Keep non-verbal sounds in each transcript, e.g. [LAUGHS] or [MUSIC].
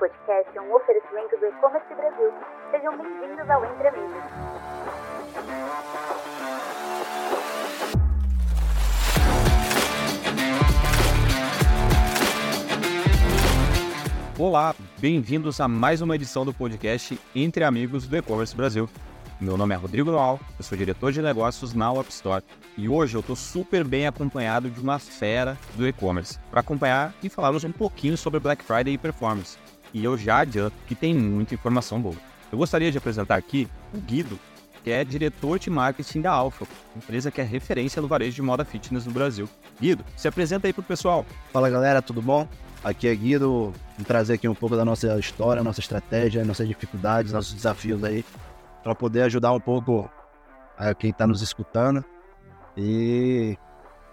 podcast é um oferecimento do E-Commerce Brasil. Sejam bem-vindos ao Entre Amigos. Olá, bem-vindos a mais uma edição do podcast Entre Amigos do E-Commerce Brasil. Meu nome é Rodrigo Noal, eu sou diretor de negócios na App Store e hoje eu estou super bem acompanhado de uma fera do e-commerce para acompanhar e falarmos um pouquinho sobre Black Friday e performance. E eu já adianto que tem muita informação boa. Eu gostaria de apresentar aqui o Guido, que é diretor de marketing da Alpha, empresa que é referência no varejo de moda fitness no Brasil. Guido, se apresenta aí pro pessoal. Fala galera, tudo bom? Aqui é Guido, vou trazer aqui um pouco da nossa história, nossa estratégia, nossas dificuldades, nossos desafios aí para poder ajudar um pouco a quem está nos escutando e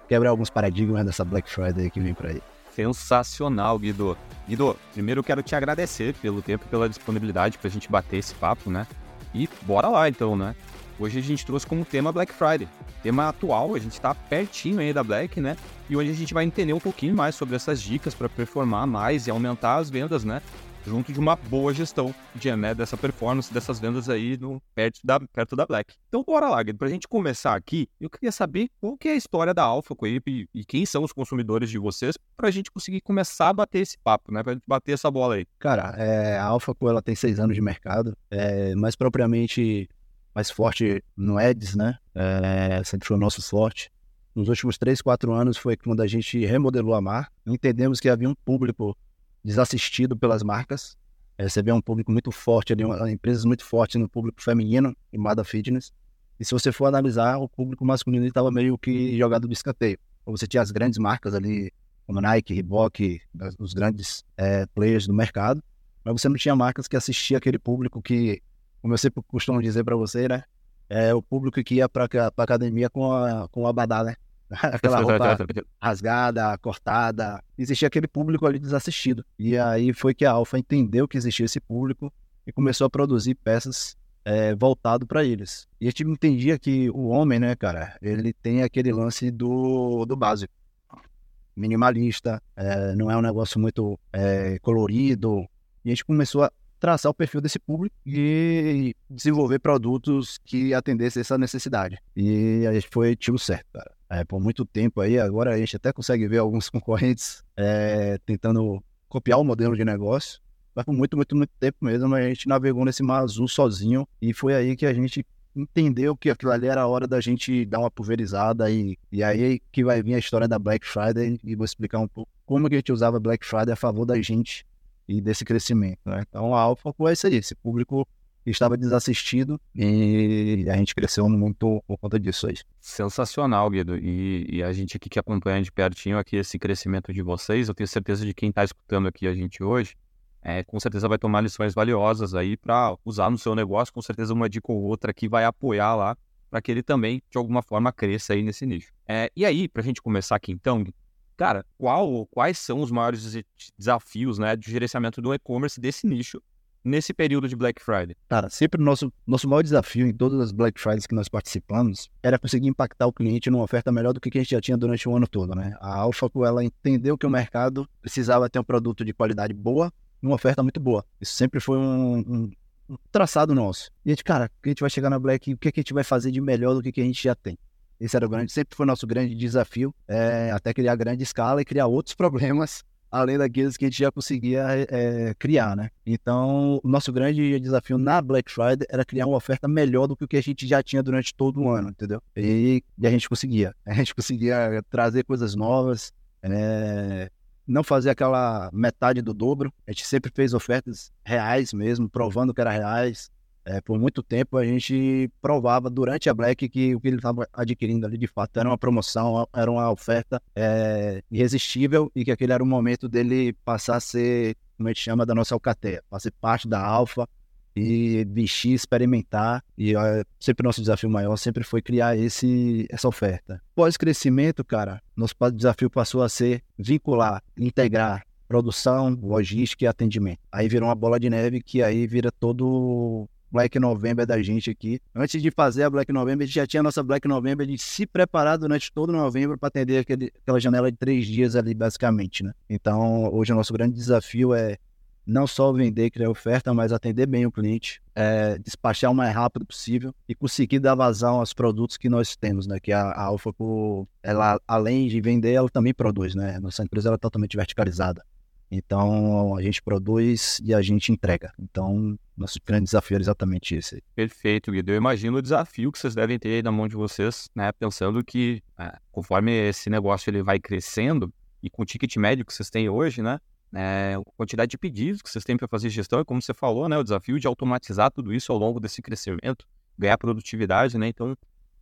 quebrar alguns paradigmas dessa Black Friday que vem por aí. Sensacional, Guido. Guido, primeiro eu quero te agradecer pelo tempo e pela disponibilidade para a gente bater esse papo, né? E bora lá então, né? Hoje a gente trouxe como tema Black Friday. Tema atual, a gente está pertinho aí da Black, né? E hoje a gente vai entender um pouquinho mais sobre essas dicas para performar mais e aumentar as vendas, né? Junto de uma boa gestão de, né, dessa performance, dessas vendas aí no, perto, da, perto da Black. Então, bora lá, para a gente começar aqui, eu queria saber qual que é a história da Alpha Coip e, e quem são os consumidores de vocês, para a gente conseguir começar a bater esse papo, né, para gente bater essa bola aí. Cara, é, a Alpha Co, ela tem seis anos de mercado, é, mais propriamente mais forte no Eds, né, é, sempre foi o nosso forte. Nos últimos três, quatro anos foi quando a gente remodelou a marca, entendemos que havia um público desassistido pelas marcas. É, você vê um público muito forte ali, empresas muito fortes no público feminino em Mada Fitness. E se você for analisar, o público masculino estava meio que jogado de escanteio. Você tinha as grandes marcas ali, como Nike, Reebok, os grandes é, players do mercado, mas você não tinha marcas que assistiam aquele público que, como eu sempre costumo dizer para você, né? É o público que ia para a academia com a, com o abadá, né? [LAUGHS] aquela roupa rasgada, cortada. Existia aquele público ali desassistido. E aí foi que a Alfa entendeu que existia esse público e começou a produzir peças é, voltado para eles. E a gente entendia que o homem, né, cara, ele tem aquele lance do, do básico. Minimalista, é, não é um negócio muito é, colorido. E a gente começou a traçar o perfil desse público e desenvolver produtos que atendessem essa necessidade. E a gente foi tiro certo, cara. É, por muito tempo aí, agora a gente até consegue ver alguns [LAUGHS] concorrentes é, tentando copiar o modelo de negócio, mas por muito, muito, muito tempo mesmo a gente navegou nesse mar azul sozinho e foi aí que a gente entendeu que aquilo ali era a hora da gente dar uma pulverizada e, e aí que vai vir a história da Black Friday e vou explicar um pouco como que a gente usava Black Friday a favor da gente e desse crescimento. Né? Então a Alpha foi isso aí, esse público estava desassistido e a gente cresceu muito por conta disso aí. Sensacional, Guido. E, e, a gente aqui que acompanha de pertinho aqui esse crescimento de vocês, eu tenho certeza de quem está escutando aqui a gente hoje, é, com certeza vai tomar lições valiosas aí para usar no seu negócio, com certeza uma dica ou outra que vai apoiar lá para que ele também, de alguma forma, cresça aí nesse nicho. É, e aí, para a gente começar aqui então, cara, qual, quais são os maiores desafios né, de gerenciamento do e-commerce desse nicho nesse período de Black Friday? Cara, sempre o nosso, nosso maior desafio em todas as Black Fridays que nós participamos era conseguir impactar o cliente numa oferta melhor do que a gente já tinha durante o ano todo, né? A Alphaco, ela entendeu que o mercado precisava ter um produto de qualidade boa e uma oferta muito boa. Isso sempre foi um, um, um traçado nosso. E a gente, cara, a gente vai chegar na Black, o que, que a gente vai fazer de melhor do que, que a gente já tem? Esse era o grande, sempre foi nosso grande desafio, é, até criar grande escala e criar outros [LAUGHS] problemas além daqueles que a gente já conseguia é, criar, né? Então, o nosso grande desafio na Black Friday era criar uma oferta melhor do que o que a gente já tinha durante todo o ano, entendeu? E, e a gente conseguia. [LAUGHS] A gente conseguia trazer coisas novas, é, não fazer aquela metade do dobro. A gente sempre fez ofertas reais mesmo, provando que era reais. É, por muito tempo a gente provava durante a Black que o que ele estava adquirindo ali de fato era uma promoção, era uma oferta é, irresistível e que aquele era o momento dele passar a ser, como a gente chama, da nossa alcateia, fazer parte da alfa e vestir, experimentar. E é, sempre nosso desafio maior sempre foi criar esse, essa oferta. Pós-crescimento, cara, nosso desafio passou a ser vincular, integrar produção, logística e atendimento. Aí virou uma bola de neve que aí vira todo Black November da gente aqui. Antes de fazer a Black November, a gente já tinha a nossa Black November de se preparar durante todo novembro para atender aquele, aquela janela de três dias ali, basicamente, né? Então, hoje o nosso grande desafio é não só vender, criar oferta, mas atender bem o cliente, é, despachar o mais rápido possível e conseguir dar vazão aos produtos que nós temos, né? Que a, a AlphaCo, ela, além de vender, ela também produz, né? Nossa empresa ela é totalmente verticalizada. Então, a gente produz e a gente entrega. Então, nosso grande desafio é exatamente esse. Perfeito, Guido. Eu imagino o desafio que vocês devem ter aí na mão de vocês, né? Pensando que, é, conforme esse negócio ele vai crescendo, e com o ticket médio que vocês têm hoje, né? É, a quantidade de pedidos que vocês têm para fazer gestão, e como você falou, né? O desafio de automatizar tudo isso ao longo desse crescimento, ganhar produtividade, né? Então,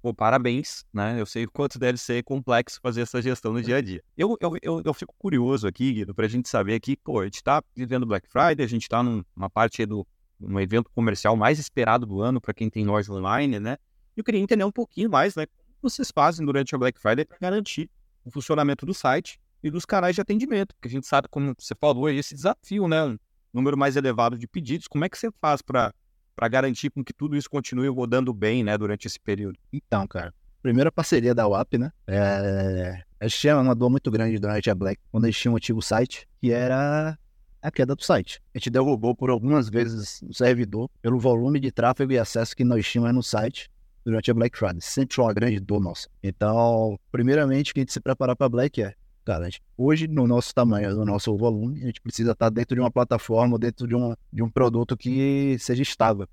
pô, parabéns, né? Eu sei o quanto deve ser complexo fazer essa gestão no dia a dia. Eu, eu, eu, eu fico curioso aqui, Guido, para a gente saber aqui, pô, a gente está vivendo Black Friday, a gente está numa parte do um evento comercial mais esperado do ano para quem tem loja online, né? Eu queria entender um pouquinho mais, né? Como vocês fazem durante a Black Friday para garantir o funcionamento do site e dos canais de atendimento, porque a gente sabe, como você falou, esse desafio, né? Um número mais elevado de pedidos. Como é que você faz para para garantir com que tudo isso continue rodando bem, né, durante esse período? Então, cara, primeira parceria da UAP, né? É, a gente tinha uma dor muito grande durante a Black, quando a gente tinha um antigo site, que era a queda do site. A gente derrubou por algumas vezes o servidor pelo volume de tráfego e acesso que nós tínhamos no site durante a Black Friday. Sempre foi uma grande dor nossa. Então, primeiramente, que a gente se preparar para Black é Cara, gente, hoje, no nosso tamanho, no nosso volume, a gente precisa estar dentro de uma plataforma, dentro de, uma, de um produto que seja estável.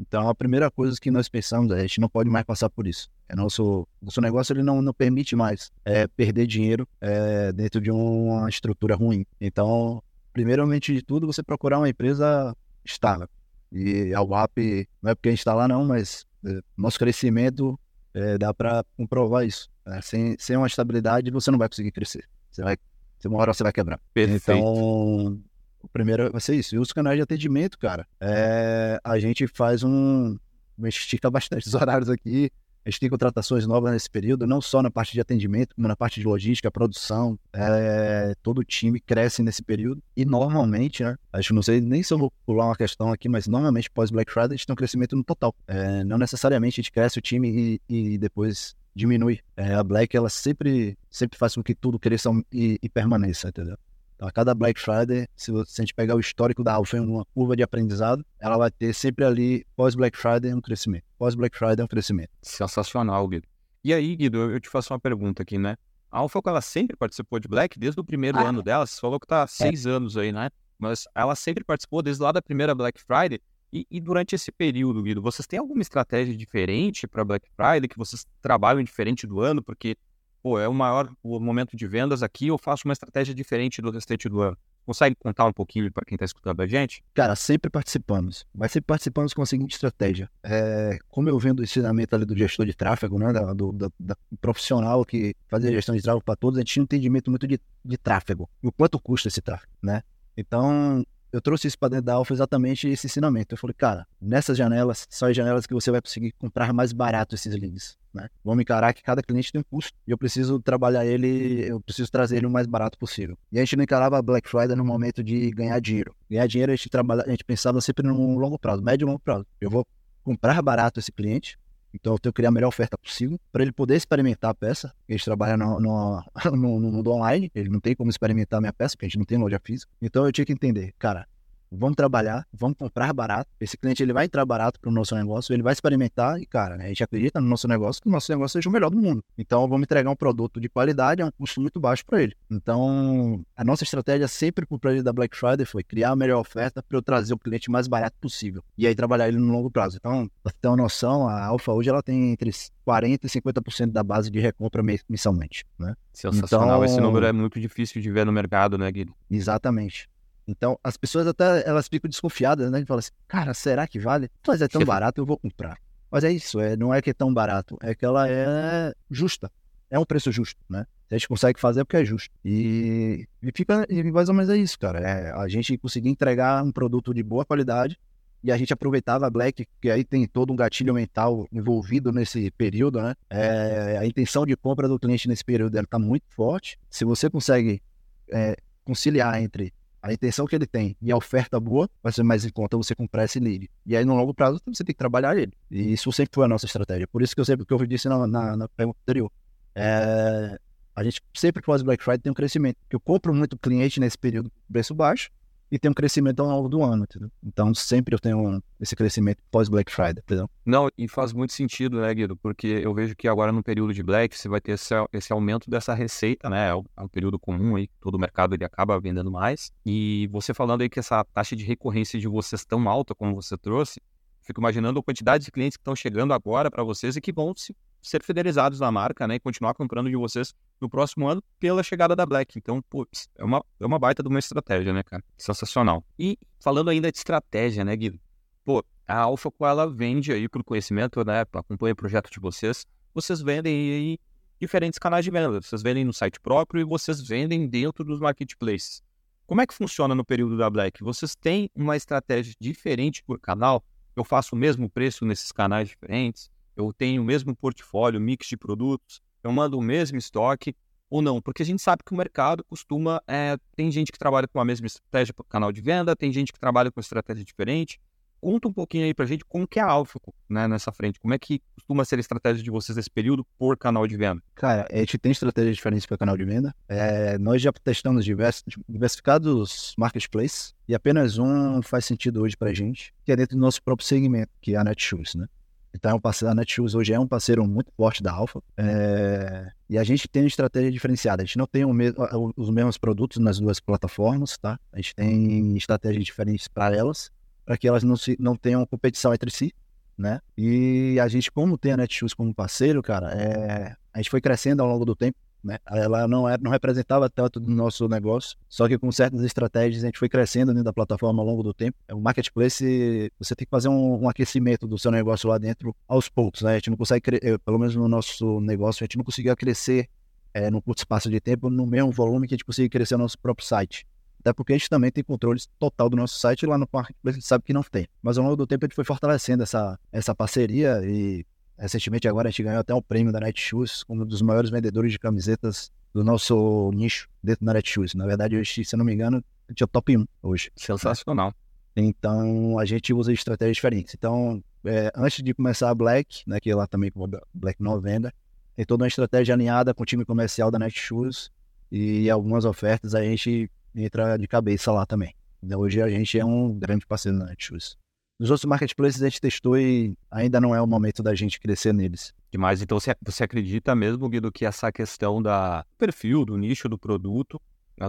Então, a primeira coisa que nós pensamos é a gente não pode mais passar por isso. É nosso, nosso negócio ele não, não permite mais é, perder dinheiro é, dentro de uma estrutura ruim. Então, primeiramente de tudo, você procurar uma empresa estável. E a UAP, não é porque a gente está lá não, mas é, nosso crescimento é, dá para comprovar isso. Né? Sem, sem uma estabilidade, você não vai conseguir crescer. Você vai, uma hora você vai quebrar. Perfeito. Então, o primeiro vai ser isso. E os canais de atendimento, cara, é, a gente faz um. A gente estica bastante os [LAUGHS] horários aqui. A gente tem contratações novas nesse período, não só na parte de atendimento, como na parte de logística, produção. É, todo o time cresce nesse período. E normalmente, né? Acho que não sei nem se eu vou pular uma questão aqui, mas normalmente pós-Black Friday a gente tem um crescimento no total. É, não necessariamente a gente cresce o time e, e depois diminui. É, a Black, ela sempre, sempre faz com que tudo cresça e, e permaneça, entendeu? Então, a cada Black Friday, se, você, a gente pegar o histórico da Alpha em uma curva de aprendizado, ela vai ter sempre ali, pós-Black Friday, um crescimento. Pós-Black Friday, um crescimento. Sensacional, Guido. E aí, Guido, eu te faço uma pergunta aqui, né? A Alpha, ela sempre participou de Black desde o primeiro ah. ano dela. Você falou que tá há é. seis é. anos aí, né? Mas ela sempre participou desde lá da primeira Black Friday. E, e, durante esse período, Guido, vocês têm alguma estratégia diferente para Black Friday, que vocês trabalham diferente do ano? Porque, pô, é o maior o momento de vendas aqui, eu faço uma estratégia diferente do restante do ano. Consegue contar um pouquinho para quem está escutando a gente? Cara, sempre participamos, mas sempre participamos com a seguinte estratégia. É, como eu vendo o ensinamento ali do gestor de tráfego, né, da, do, da, da profissional que fazia gestão de tráfego para todos, a gente tinha um entendimento muito de, de tráfego e o quanto custa esse tráfego, né? Então, eu trouxe isso para dentro da Alfa exatamente esse ensinamento. Eu falei, cara, nessas janelas, são as janelas que você vai conseguir comprar mais barato esses leads. Né? Vamos encarar que cada cliente tem um custo e eu preciso trabalhar ele, eu preciso trazer ele o mais barato possível. E a gente não encarava Black Friday no momento de ganhar dinheiro. Ganhar dinheiro a gente, trabalha, a gente pensava sempre no longo prazo, médio e longo prazo. Eu vou comprar barato esse cliente, então eu tenho que criar a melhor oferta possível para ele poder experimentar a peça. A gente trabalha no, no, [LAUGHS] no, no, online, ele não tem como experimentar a minha peça, porque a gente não tem loja física. Então eu tinha que entender, cara, vamos trabalhar, vamos comprar barato. Esse cliente ele vai entrar barato para o nosso negócio, ele vai experimentar e, cara, né, a gente acredita no nosso negócio que o nosso negócio seja o melhor do mundo. Então, vamos entregar um produto de qualidade a um custo muito baixo para ele. Então, a nossa estratégia sempre para o da Black Friday foi criar a melhor oferta para eu trazer o cliente mais barato possível e aí trabalhar ele no longo prazo. Então, para ter uma noção, a Alfa hoje ela tem entre 40% e 50% da base de recompra mensalmente. Né? Sensacional. Então, Esse número é muito difícil de ver no mercado, né, Guido? Exatamente. Então, as pessoas até elas ficam desconfiadas, né? E falam assim, cara, será que vale? Mas é tão barato, eu vou comprar. Mas é isso, é, não é que é tão barato, é que ela é justa. É um preço justo, né? A gente consegue fazer porque é justo. E, e fica, e mais ou menos é isso, cara. É a gente conseguir entregar um produto de boa qualidade e a gente aproveitava a Black, que aí tem todo um gatilho mental envolvido nesse período, né? É, a intenção de compra do cliente nesse período está muito forte. Se você consegue é, conciliar entre a intenção que ele tem e a oferta boa, vai ser mais em conta você comprar esse lead. E aí, no longo prazo, você tem que trabalhar ele. E isso sempre foi a nossa estratégia. Por isso que eu sempre que eu disse na, na, na pergunta anterior. É, a gente sempre faz Black Friday tem um crescimento. Eu compro muito cliente nesse período preço baixo e tem um crescimento ao longo do ano, entendeu? Então sempre eu tenho esse crescimento pós Black Friday, entendeu? Não, e faz muito sentido, né, Guido? Porque eu vejo que agora no período de Black você vai ter esse, esse aumento dessa receita, né? É um, é um período comum aí, todo o mercado ele acaba vendendo mais. E você falando aí que essa taxa de recorrência de vocês tão alta como você trouxe, fico imaginando a quantidade de clientes que estão chegando agora para vocês e que vão se ser fidelizados na marca, né? E continuar comprando de vocês no próximo ano pela chegada da Black. Então, putz, é uma, é uma baita de uma estratégia, né, cara? Sensacional. E falando ainda de estratégia, né, Guido? Pô, a Alpha, ela vende aí por conhecimento, né? Acompanha o projeto de vocês. Vocês vendem aí diferentes canais de venda. Vocês vendem no site próprio e vocês vendem dentro dos marketplaces. Como é que funciona no período da Black? Vocês têm uma estratégia diferente por canal? Eu faço o mesmo preço nesses canais diferentes? Eu tenho o mesmo portfólio, mix de produtos, eu mando o mesmo estoque ou não? Porque a gente sabe que o mercado costuma. É, tem gente que trabalha com a mesma estratégia para o canal de venda, tem gente que trabalha com estratégia diferente. Conta um pouquinho aí para a gente como que é a Alpha né, nessa frente. Como é que costuma ser a estratégia de vocês nesse período por canal de venda? Cara, a gente tem estratégias diferentes para canal de venda. É, nós já testamos divers, diversificados marketplaces e apenas um faz sentido hoje para a gente, que é dentro do nosso próprio segmento, que é a Netshoes, né? Então, é parceiro, a Netshoes hoje é um parceiro muito forte da Alpha. É, e a gente tem uma estratégia diferenciada. A gente não tem mesmo, os mesmos produtos nas duas plataformas, tá? A gente tem estratégias diferentes para elas, para que elas não, se, não tenham competição entre si, né? E a gente, como tem a Netshoes como parceiro, cara, é, a gente foi crescendo ao longo do tempo né? Ela não, é, não representava tanto do nosso negócio, só que com certas estratégias a gente foi crescendo dentro da plataforma ao longo do tempo. O marketplace, você tem que fazer um, um aquecimento do seu negócio lá dentro aos poucos, né? A gente não consegue, pelo menos no nosso negócio, a gente não conseguia crescer é, num curto espaço de tempo no mesmo volume que a gente conseguia crescer no nosso próprio site. Até porque a gente também tem controle total do nosso site lá no Marketplace a gente sabe que não tem. Mas ao longo do tempo a gente foi fortalecendo essa, essa parceria e Recentemente agora a gente ganhou até um prêmio da Netshoes como um dos maiores vendedores de camisetas do nosso nicho dentro da Netshoes. Na verdade, hoje, se eu não me engano, a gente é o top 1 hoje. Sensacional. Então, a gente usa estratégias diferentes. Então, é, antes de começar a Black, né, que é lá também com Black não venda, tem toda uma estratégia alinhada com o time comercial da Netshoes e algumas ofertas a gente entra de cabeça lá também. Então, hoje a gente é um grande parceiro da Netshoes. Nos outros marketplaces a gente testou e ainda não é o momento da gente crescer neles. Demais. Então você, acredita mesmo, Guido, que essa questão da perfil, do nicho do produto,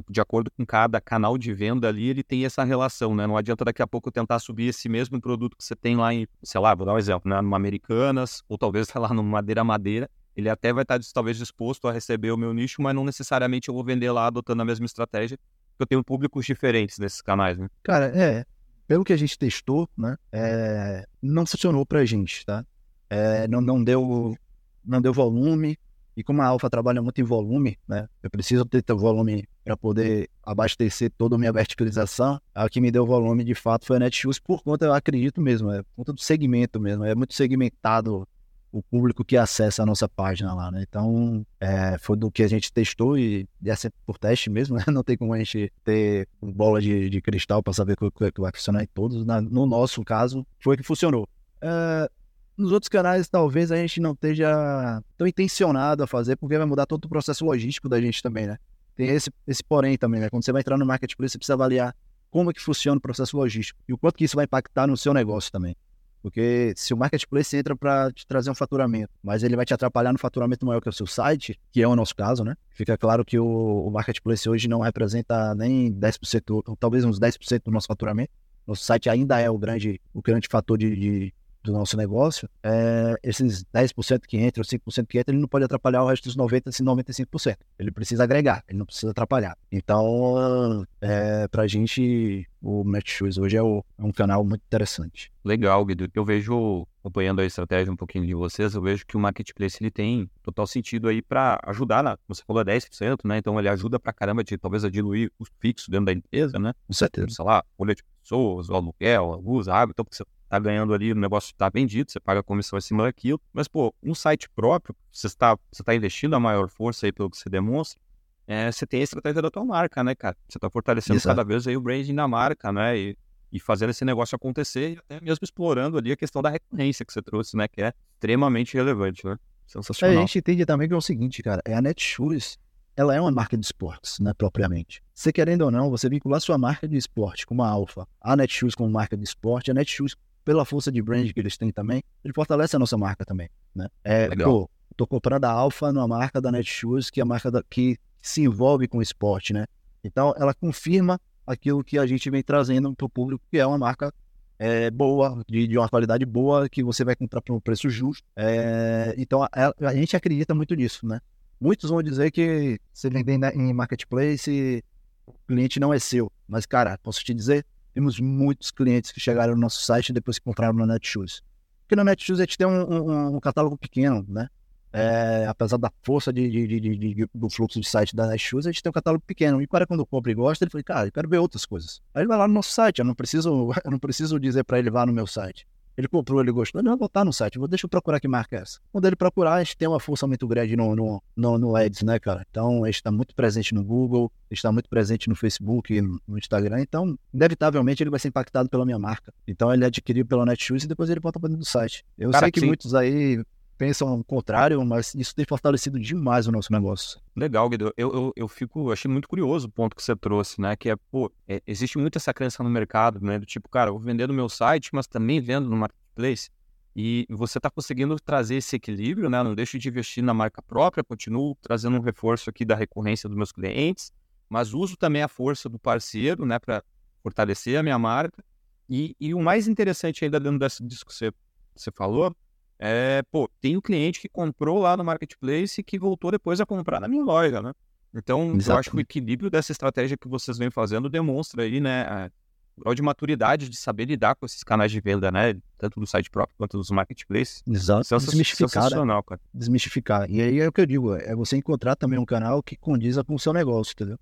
de acordo com cada canal de venda ali, ele tem essa relação, né? Não adianta daqui a pouco tentar subir esse mesmo produto que você tem lá em, sei lá, vou dar um exemplo, né? Numa Americanas, ou talvez, [LAUGHS] sei lá, no Madeira Madeira. Ele até vai estar talvez disposto a receber o meu nicho, mas não necessariamente eu vou vender lá adotando a mesma estratégia, porque eu tenho públicos diferentes nesses canais, né? Cara, é pelo que a gente testou, né, é, não funcionou para a gente, tá? É, não, não, deu, não deu volume. E como a Alfa trabalha muito em volume, né, eu preciso ter volume para poder abastecer toda a minha verticalização. A que me deu volume de fato foi a Netshoes por conta, eu acredito mesmo, é por conta do segmento mesmo. É muito segmentado o público que acessa a nossa página lá, né? Então, é, foi do que a gente testou e, e é sempre por teste mesmo, né? [LAUGHS] Não tem como a gente ter bola de, de cristal para saber o que, que, vai funcionar em todos. Na, no nosso caso, foi que funcionou. É, nos outros canais, talvez a gente não esteja tão intencionado a fazer, porque vai mudar todo o processo logístico da gente também, né? Tem esse, esse porém também, né? Quando você vai entrar no marketplace, você precisa avaliar como é que funciona o processo logístico e o quanto que isso vai impactar no seu negócio também. Porque se o marketplace entra para te trazer um faturamento, mas ele vai te atrapalhar no faturamento maior que o seu site, que é o nosso caso, né? Fica claro que o, o marketplace hoje não representa nem 10%, ou talvez uns 10% do nosso faturamento. Nosso site ainda é o grande, o grande fator de, de do nosso negócio, é, esses 10% que entram, 5% que entram, ele não pode atrapalhar o resto dos 90%, 95%. Ele precisa agregar, ele não precisa atrapalhar. Então, é, pra gente, o Match Shoes hoje é, o, é, um canal muito interessante. Legal, Guido. Eu vejo, acompanhando a estratégia um pouquinho de vocês, eu vejo que o Marketplace ele tem total sentido aí para ajudar, na, você falou 10%, né? Então ele ajuda pra caramba, de, talvez, a diluir o fixo dentro da empresa, né? Com certeza. Sei lá, folha de pessoas, o aluguel, a luz, a água, então você tá ganhando ali, o negócio está vendido, você paga a comissão em cima daquilo. Mas, pô, um site próprio, você está você tá investindo a maior força aí pelo que você demonstra, é, você tem a estratégia da tua marca, né, cara? Você está fortalecendo Exato. cada vez aí o branding da marca, né? E, e fazendo esse negócio acontecer e até mesmo explorando ali a questão da recorrência que você trouxe, né? Que é extremamente relevante, né? Sensacional. A gente entende também que é o seguinte, cara, é a Netshoes ela é uma marca de esportes, né, propriamente. Você querendo ou não, você vincular sua marca de esporte como a Alpha, a Netshoes como marca de esporte, a Netshoes pela força de brand que eles têm também, ele fortalece a nossa marca também, né? É, Legal. pô, tô comprando a Alpha numa marca da Netshoes, que é a marca da, que se envolve com o esporte, né? Então, ela confirma aquilo que a gente vem trazendo para o público, que é uma marca é, boa, de, de, uma qualidade boa, que você vai comprar por um preço justo. É, então, a, a, gente acredita muito nisso, né? Muitos vão dizer que você vender em marketplace, o cliente não é seu. Mas, cara, posso te dizer, temos muitos clientes que chegaram no nosso site depois que compraram na Netshoes. Porque na Netshoes a gente tem um, um, um catálogo pequeno, né? É, apesar da força de, de, de, do fluxo de site da Netshoes, a gente tem um catálogo pequeno. E o cara, quando compra e gosta, ele fala, cara, eu quero ver outras coisas. Aí ele vai lá no nosso site, eu não preciso, [LAUGHS] eu não preciso dizer para ele vá no meu site. Ele comprou, ele gostou, não, vou estar no site, vou, deixa eu procurar que marca é essa. Quando ele procurar, a gente tem uma força muito grande no, no, no, no Ads, né, cara? Então, a gente está muito presente no Google, está muito presente no Facebook, no, no Instagram, então, inevitavelmente, ele vai ser impactado pela minha marca. Então, ele adquiriu pela Netshoes e depois ele volta para dentro do site. Eu cara, sei que sim. muitos aí pensam o contrário, mas isso tem fortalecido demais o nosso negócio. Legal, Guido. Eu, eu, eu fico, achei muito curioso o ponto que você trouxe, né? Que é, pô, é, existe muito essa crença no mercado, né? Do tipo, cara, eu vou vender no meu site, mas também vendo no marketplace. E você está conseguindo trazer esse equilíbrio, né? Não deixo de investir na marca própria, continuo trazendo um reforço aqui da recorrência dos meus clientes, mas uso também a força do parceiro, né? Para fortalecer a minha marca. E, e o mais interessante ainda dentro dessa disso que você, você falou é, pô, tem um cliente que comprou lá no marketplace e que voltou depois a comprar na minha loja, né? Então, Exato. eu acho que o equilíbrio dessa estratégia que vocês vêm fazendo demonstra aí, né, grau de maturidade de saber lidar com esses canais de venda, né? Tanto do site próprio quanto dos marketplaces. Exato. Sens Desmistificar. Né? Sensacional, cara. Desmistificar. E aí é o que eu digo, é você encontrar também um canal que condiza com o seu negócio, entendeu?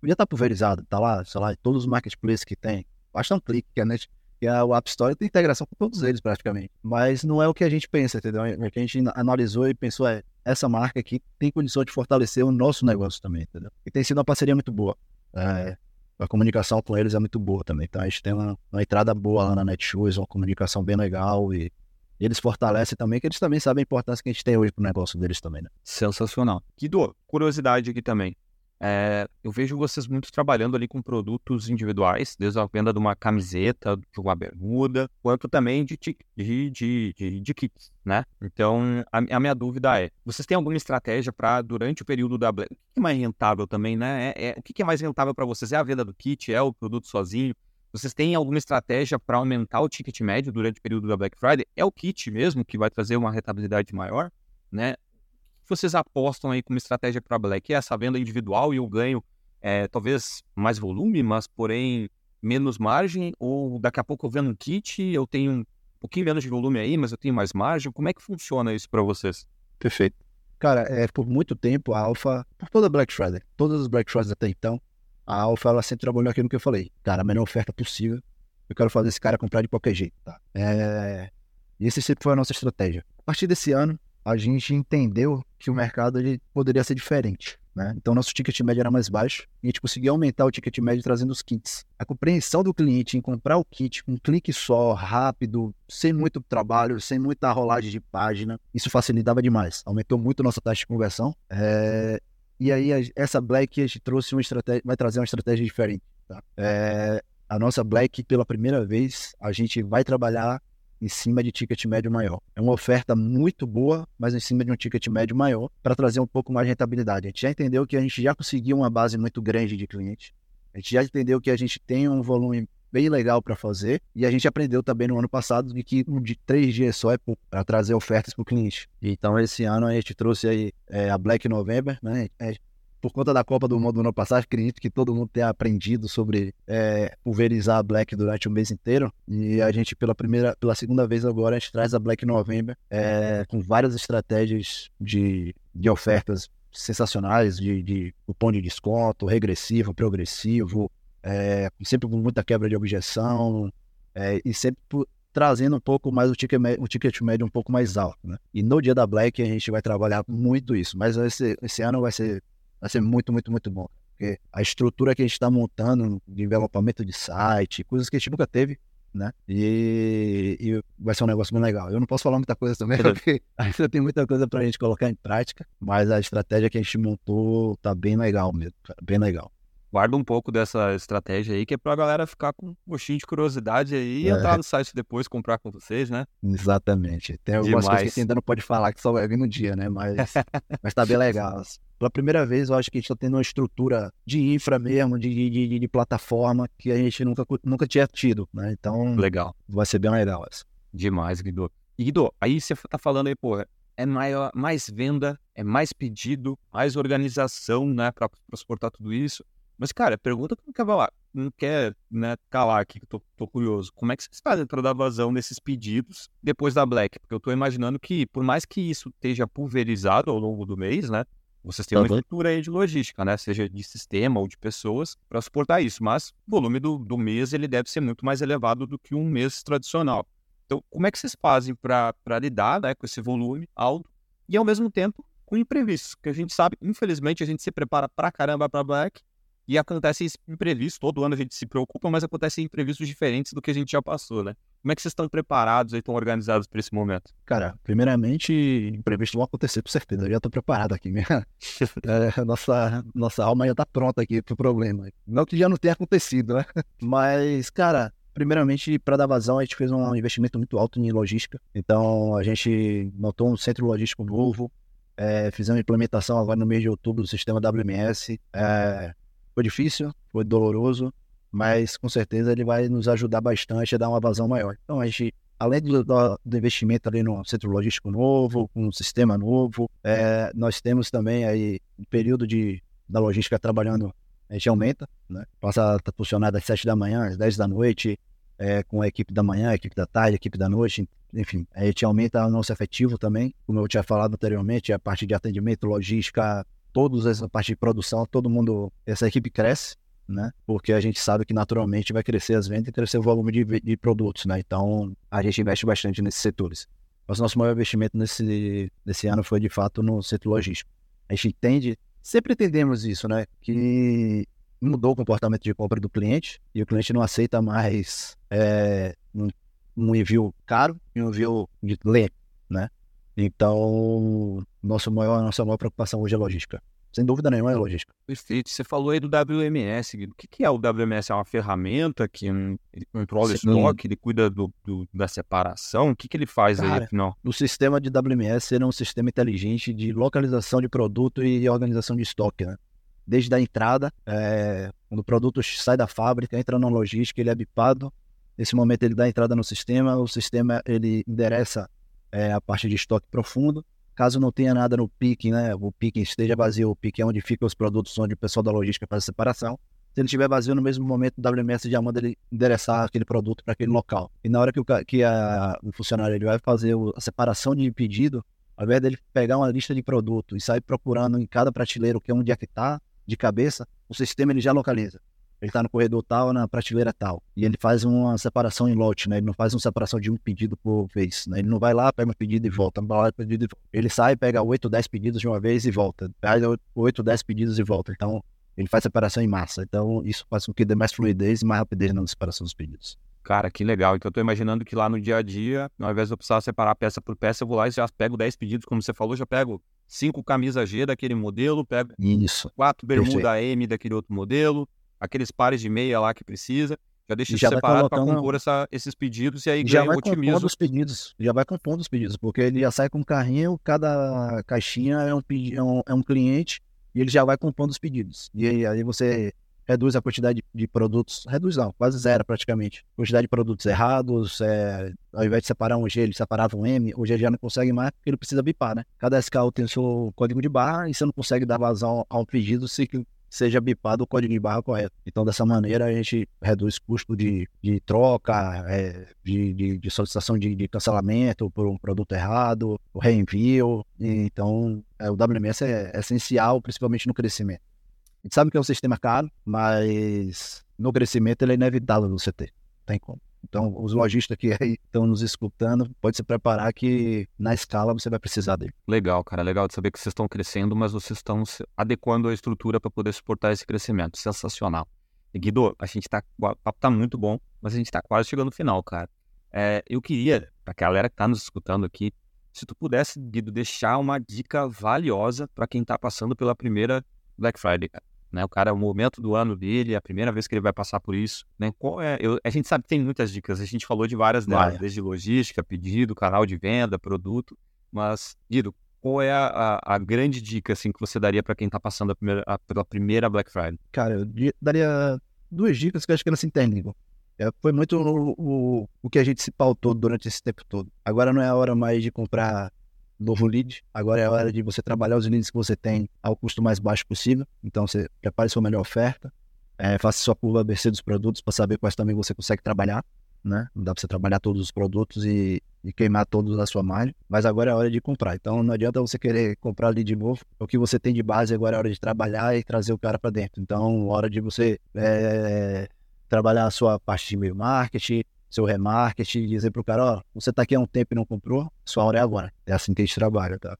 Podia estar pulverizado, tá lá, sei lá, todos os marketplaces que tem. Basta um clique, que a net, que a, App Store tem integração com todos eles praticamente. Mas não é o que a gente pensa, entendeu? É o que a gente analisou e pensou é essa marca aqui tem condição de fortalecer o nosso negócio também, entendeu? E tem sido uma parceria muito boa. É, a comunicação com eles é muito boa também. Então a gente tem uma, uma entrada boa lá na Netshoes, uma comunicação bem legal e eles fortalecem também, que eles também sabem a importância que a gente tem hoje pro negócio deles também, né? Sensacional. Guido, curiosidade aqui também. É, eu vejo vocês muito trabalhando ali com produtos individuais, desde a venda de uma camiseta, de uma bermuda, quanto também de, de, de, de, de kits, né? Então, a, a, minha dúvida é, vocês têm alguma estratégia para, durante o período da Black, o que é mais rentável também, né? É, é, o que é mais rentável para vocês? É a venda do kit? É o produto sozinho? Vocês têm alguma estratégia para aumentar o ticket médio durante o período da Black Friday? É o kit mesmo que vai trazer uma rentabilidade maior, né? Vocês apostam aí como estratégia para Black? É essa venda individual e eu ganho é, talvez mais volume, mas porém menos margem? Ou daqui a pouco eu vendo um kit, eu tenho um pouquinho menos de volume aí, mas eu tenho mais margem? Como é que funciona isso para vocês? Perfeito. Cara, é, por muito tempo a Alpha, por toda Black Friday, todas as Black Fridays até então, a Alpha ela sempre trabalhou aquilo que eu falei. Cara, a melhor oferta possível. Eu quero fazer esse cara comprar de qualquer jeito, tá? É... E esse sempre foi a nossa estratégia. A partir desse ano, a gente entendeu que o mercado ele poderia ser diferente. Né? Então, nosso ticket médio era mais baixo e a gente conseguia aumentar o ticket médio trazendo os kits. A compreensão do cliente em comprar o kit com um clique só, rápido, sem muito trabalho, sem muita rolagem de página, isso facilitava demais. Aumentou muito nossa taxa de conversão. É... E aí, essa Black a gente trouxe uma estratégia, vai trazer uma estratégia diferente. Tá? É... A nossa Black, pela primeira vez, a gente vai trabalhar em cima de ticket médio maior. É uma oferta muito boa, mas em cima de um ticket médio maior, para trazer um pouco mais de rentabilidade. A gente já entendeu que a gente já conseguiu uma base muito grande de clientes. A gente já entendeu que a gente tem um volume bem legal para fazer. E a gente aprendeu também no ano passado de que um de três dias só é para trazer ofertas para o cliente. Então, esse ano a gente trouxe aí é, a Black November, né? Por conta da Copa do Mundo do ano passado, acredito que todo mundo tenha aprendido sobre é, pulverizar a Black durante o mês inteiro. E a gente, pela primeira, pela segunda vez agora, a gente traz a Black November é, com várias estratégias de, de ofertas sensacionais, de, de cupom de desconto, regressivo, progressivo, é, sempre com muita quebra de objeção é, e sempre trazendo um pouco mais o ticket, o ticket médio um pouco mais alto. Né? E no dia da Black a gente vai trabalhar muito isso, mas esse, esse ano vai ser vai ser muito, muito, muito bom. Porque a estrutura que a gente está montando de envelopamento de site, coisas que a gente nunca teve, né? E, e, vai ser um negócio bem legal. Eu não posso falar muita coisa também, porque [LAUGHS] ainda tem muita coisa para a gente colocar em prática, mas a estratégia que a gente montou tá bem legal mesmo, cara, bem legal guarda um pouco dessa estratégia aí, que é pra galera ficar com um gostinho de curiosidade aí e é. entrar no site depois, comprar com vocês, né? Exatamente. Tem algumas Demais. coisas que ainda não pode falar, que só vai vir no dia, né? Mas, mas tá bem legal. Pela primeira vez, eu acho que a gente tá tendo uma estrutura de infra mesmo, de, de, de, de plataforma, que a gente nunca, nunca tinha tido, né? Então, legal. vai ser bem legal essa. Demais, Guido. E Guido, aí você tá falando aí, pô, é maior, mais venda, é mais pedido, mais organização, né, para suportar tudo isso. Mas, cara, pergunta que não quer falar, não quer né, calar aqui, que eu tô, tô, curioso. Como é que vocês fazem para dar vazão nesses pedidos depois da Black? Porque eu tô imaginando que, por mais que isso esteja pulverizado ao longo do mês, né? Vocês têm uma estrutura aí de logística, né? Seja de sistema ou de pessoas para suportar isso. Mas o volume do, do mês ele deve ser muito mais elevado do que um mês tradicional. Então, como é que vocês fazem para lidar né, com esse volume alto e, ao mesmo tempo, com imprevistos? Porque a gente sabe, infelizmente, a gente se prepara para caramba para Black e acontecem imprevistos, todo ano a gente se preocupa, mas acontecem imprevistos diferentes do que a gente já passou, né? Como é que vocês estão preparados e estão organizados para esse momento? Cara, primeiramente, imprevistos vão acontecer, com certeza. Eu já estou preparado aqui. Minha... [LAUGHS] é, nossa, nossa alma já está pronta aqui para o problema. Não que já não tenha acontecido, né? Mas, cara, primeiramente, para dar vazão, a gente fez um investimento muito alto em logística. Então, a gente montou um centro logístico novo, é, fizemos implementação agora no mês de outubro do sistema WMS. É, foi difícil, foi doloroso, mas com certeza ele vai nos ajudar bastante a dar uma vazão maior. Então a gente, além do, do investimento ali no centro logístico novo, com um sistema novo, é, nós temos também aí um período de, da logística trabalhando, a gente aumenta, né? Passa a funcionar das 7 da manhã às 10 da noite, é, com a equipe da manhã, a equipe da tarde, a equipe da noite, enfim, a gente aumenta o nosso efetivo também, como eu tinha falado anteriormente, a parte de atendimento, logística, todos essa parte de produção, todo mundo, essa equipe cresce, né? Porque a gente sabe que naturalmente vai crescer as vendas e crescer o volume de, de produtos, né? Então a gente investe bastante nesses setores. Mas nosso maior investimento nesse, nesse ano foi de fato no setor logístico. A gente entende, sempre entendemos isso, né? Que mudou o comportamento de compra do cliente e o cliente não aceita mais é, um, um envio caro e um envio lento? Então, nosso maior, nossa maior preocupação hoje é logística. Sem dúvida nenhuma é logística. Perfeito. Você falou aí do WMS. O que é o WMS? É uma ferramenta que ele controla o estoque, ele cuida do, do, da separação? O que, que ele faz Cara, aí, afinal? O sistema de WMS é um sistema inteligente de localização de produto e organização de estoque, né? Desde a entrada, é, quando o produto sai da fábrica, entra na logística, ele é bipado. Nesse momento ele dá entrada no sistema, o sistema ele endereça é, a parte de estoque profundo. Caso não tenha nada no pique, né, o pique esteja vazio, o pique é onde ficam os produtos, onde o pessoal da logística faz a separação. Se ele estiver vazio, no mesmo momento, o WMS já manda ele endereçar aquele produto para aquele local. E na hora que o, que a, o funcionário ele vai fazer a separação de pedido, ao invés dele pegar uma lista de produto e sair procurando em cada prateleira o que é onde é que está, de cabeça, o sistema ele já localiza ele está no corredor tal, na prateleira tal. E ele faz uma separação em lote, né? Ele não faz uma separação de um pedido por vez, né? Ele não vai lá, pega um pedido e volta, vai lá, pedido e volta. Ele sai, pega 8 ou 10 pedidos de uma vez e volta. Pega 8 ou 10 pedidos e volta. Então, ele faz separação em massa. Então, isso faz com que dê mais fluidez e mais rapidez na separação dos pedidos. Cara, que legal. Então, eu tô imaginando que lá no dia a dia, ao invés de eu precisar separar peça por peça, eu vou lá e já pego 10 pedidos, como você falou, já pego cinco camisas G daquele modelo, pego Isso. quatro bermuda M daquele outro modelo, aqueles pares de meia lá que precisa. Já deixa já separado para compor essa, esses pedidos e aí já vai compondo os pedidos. Já vai compondo os pedidos, porque ele já sai com um carrinho, cada caixinha é um, é um, é um cliente e ele já vai compondo os pedidos. E aí, aí você reduz a quantidade de produtos, reduz não, quase zero praticamente. Quantidade de produtos errados, é, ao invés de separar um G, ele separava um M, hoje ele já não consegue mais porque ele precisa bipar, né? Cada SKU tem o seu código de barra e você não consegue dar vazão ao pedido se seja bipado o código de barra correto. Então, dessa maneira, a gente reduz custo de, de troca, é, de, de, de, solicitação de, de, cancelamento por um produto errado, o reenvio. Então, é, o WMS é, é essencial, principalmente no crescimento. A gente sabe que é um sistema caro, mas no crescimento ele é inevitável você ter. Tem como. Então, os lojistas que estão nos escutando, pode se preparar que na escala você vai precisar dele. Legal, cara. Legal de saber que vocês estão crescendo, mas vocês estão adequando a estrutura para poder suportar esse crescimento. Sensacional. E Guido, a gente tá. O papo tá muito bom. mas a gente tá quase chegando no final, cara. É, eu queria, pra galera que tá nos escutando aqui, se tu pudesse, Guido, deixar uma dica valiosa para quem tá passando pela primeira Black Friday, cara. Né, o cara, é o momento do ano dele, é a primeira vez que ele vai passar por isso. Né? Qual é? Eu, a gente sabe que tem muitas dicas, a gente falou de várias delas, Vai. desde logística, pedido, canal de venda, produto. Mas, Guido, qual é a, a- a grande dica assim, que você daria para quem está passando a primeira- a- pela primeira Black Friday? Cara, eu daria duas dicas que eu acho que elas se interligam. É, foi muito o, o, o que a gente se pautou durante esse tempo todo. Agora não é a hora mais de comprar novo lead, agora é a hora de você trabalhar os leads que você tem ao custo mais baixo possível. Então você prepare sua melhor oferta, é, faça sua curva ABC dos produtos para saber quais também você consegue trabalhar. Né? Não dá para você trabalhar todos os produtos e, e queimar todos na sua margem, mas agora é a hora de comprar. Então não adianta você querer comprar ali de novo. O que você tem de base agora é a hora de trabalhar e trazer o cara para dentro. Então, hora de você é, trabalhar a sua parte de e-mail marketing, seu remarketing, dizer pro cara, ó, você tá aqui há um tempo e não comprou, sua hora é agora. É assim que a gente trabalha, tá?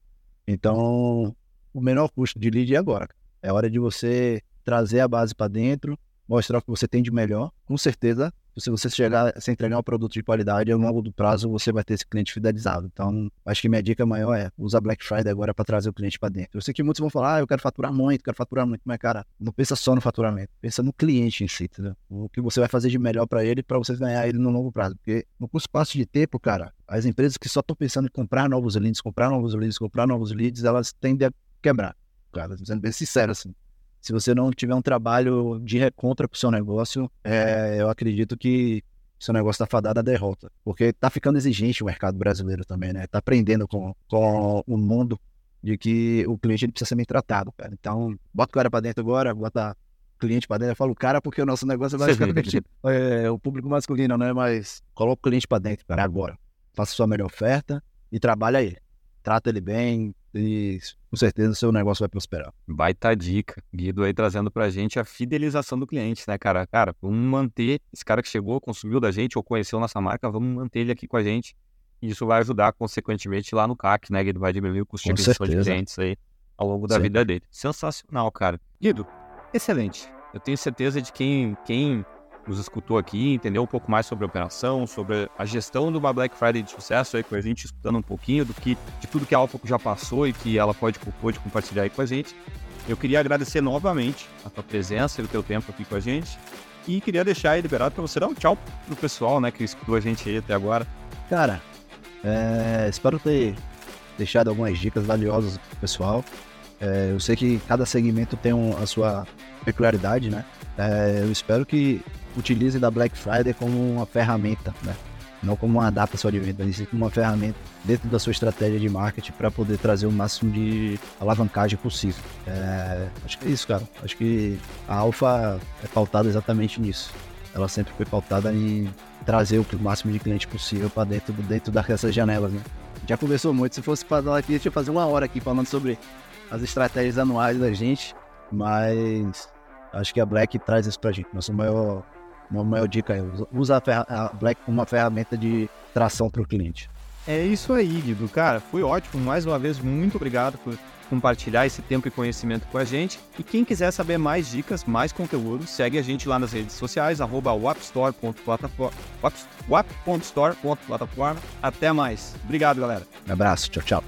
Então, o menor custo de lead é agora. É hora de você trazer a base para dentro, mostrar o que você tem de melhor. Com certeza, se você chegar, se entregar um produto de qualidade, ao longo do prazo você vai ter esse cliente fidelizado. Então, acho que minha dica maior é usa Black Friday agora para trazer o cliente para dentro. Eu sei que muitos vão falar, ah, eu quero faturar muito, quero faturar muito, mas cara, não pensa só no faturamento, pensa no cliente em si, entendeu? O que você vai fazer de melhor para ele, para você ganhar ele no longo prazo. Porque no curto espaço de tempo, cara, as empresas que só estão pensando em comprar novos leads, comprar novos leads, comprar novos leads, elas tendem a quebrar. Cara, sendo bem sincero assim. Se você não tiver um trabalho de recontra pro seu negócio, é, eu acredito que seu negócio está fadado à derrota. Porque tá ficando exigente o mercado brasileiro também, né? Tá aprendendo com, com o mundo de que o cliente ele precisa ser bem tratado, cara. Então, bota o cara para dentro agora, bota o cliente para dentro. Eu falo cara porque o nosso negócio vai ficar. É, o público masculino, né? Mas coloca o cliente para dentro, cara, agora. Faça sua melhor oferta e trabalha ele. Trata ele bem e com certeza o seu negócio vai prosperar. Baita dica. Guido aí trazendo pra gente a fidelização do cliente, né, cara? Cara, vamos manter esse cara que chegou, consumiu da gente ou conheceu nossa marca, vamos manter ele aqui com a gente. E isso vai ajudar, consequentemente, lá no CAC, né, Guido? Vai diminuir o custo de Com aquisição de clientes aí ao longo da vida dele. Sensacional, cara. Guido, excelente. Eu tenho certeza de quem, quem nos escutou aqui, entendeu um pouco mais sobre a operação, sobre a gestão de uma Black Friday de sucesso aí com a gente, escutando um pouquinho do que, de tudo que a Alpha já passou e que ela pode, pode compartilhar aí com a gente. Eu queria agradecer novamente a tua presença e o teu tempo aqui com a gente. E queria deixar aí liberado para você dar um tchau pro pessoal, né, que escutou a gente aí até agora. Cara, é, espero ter deixado algumas dicas valiosas pro pessoal. É, eu sei que cada segmento tem um- a sua peculiaridade, né? É, eu espero que utilizem da Black Friday como uma ferramenta, né? Não como uma data só de venda, mas como uma ferramenta dentro da sua estratégia de marketing para poder trazer o máximo de alavancagem possível. É, acho que é isso, cara. Acho que a Alpha é pautada exatamente nisso. Ela sempre foi pautada em trazer o máximo de cliente possível para dentro, dentro dessas janelas, né? Já conversou muito, se fosse falar aqui, deixa eu fazer uma hora aqui falando sobre as estratégias anuais da gente, mas acho que a Black traz isso pra gente. Nossa maior, uma maior dica é usa- usa a, a Black como uma ferramenta de tração para o cliente. É isso aí, Guido. Cara, foi ótimo. Mais uma vez, muito obrigado por compartilhar esse tempo e conhecimento com a gente. E quem quiser saber mais dicas, mais conteúdo, segue a gente lá nas redes sociais, arroba wapstore.plataforma. wap- wap.store.plataforma. Até mais. Obrigado, galera. Um abraço, tchau, tchau.